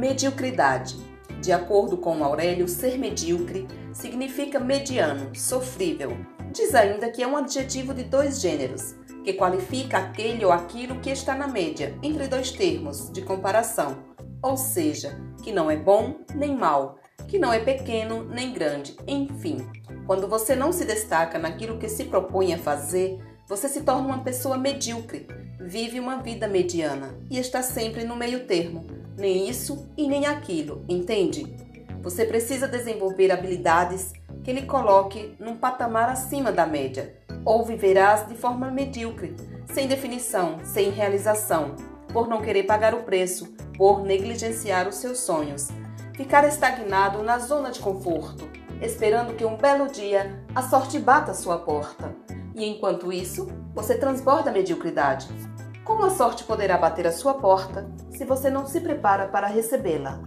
Mediocridade. De acordo com Aurélio, ser medíocre significa mediano, sofrível. Diz ainda que é um adjetivo de dois gêneros, que qualifica aquele ou aquilo que está na média, entre dois termos de comparação, ou seja, que não é bom nem mal, que não é pequeno nem grande, enfim. Quando você não se destaca naquilo que se propõe a fazer, você se torna uma pessoa medíocre, vive uma vida mediana e está sempre no meio termo, nem isso e nem aquilo, entende? Você precisa desenvolver habilidades que lhe coloque num patamar acima da média, ou viverás de forma medíocre, sem definição, sem realização, por não querer pagar o preço, por negligenciar os seus sonhos, ficar estagnado na zona de conforto, esperando que um belo dia a sorte bata à sua porta. E enquanto isso, você transborda a mediocridade. Como a sorte poderá bater à sua porta se você não se prepara para recebê-la?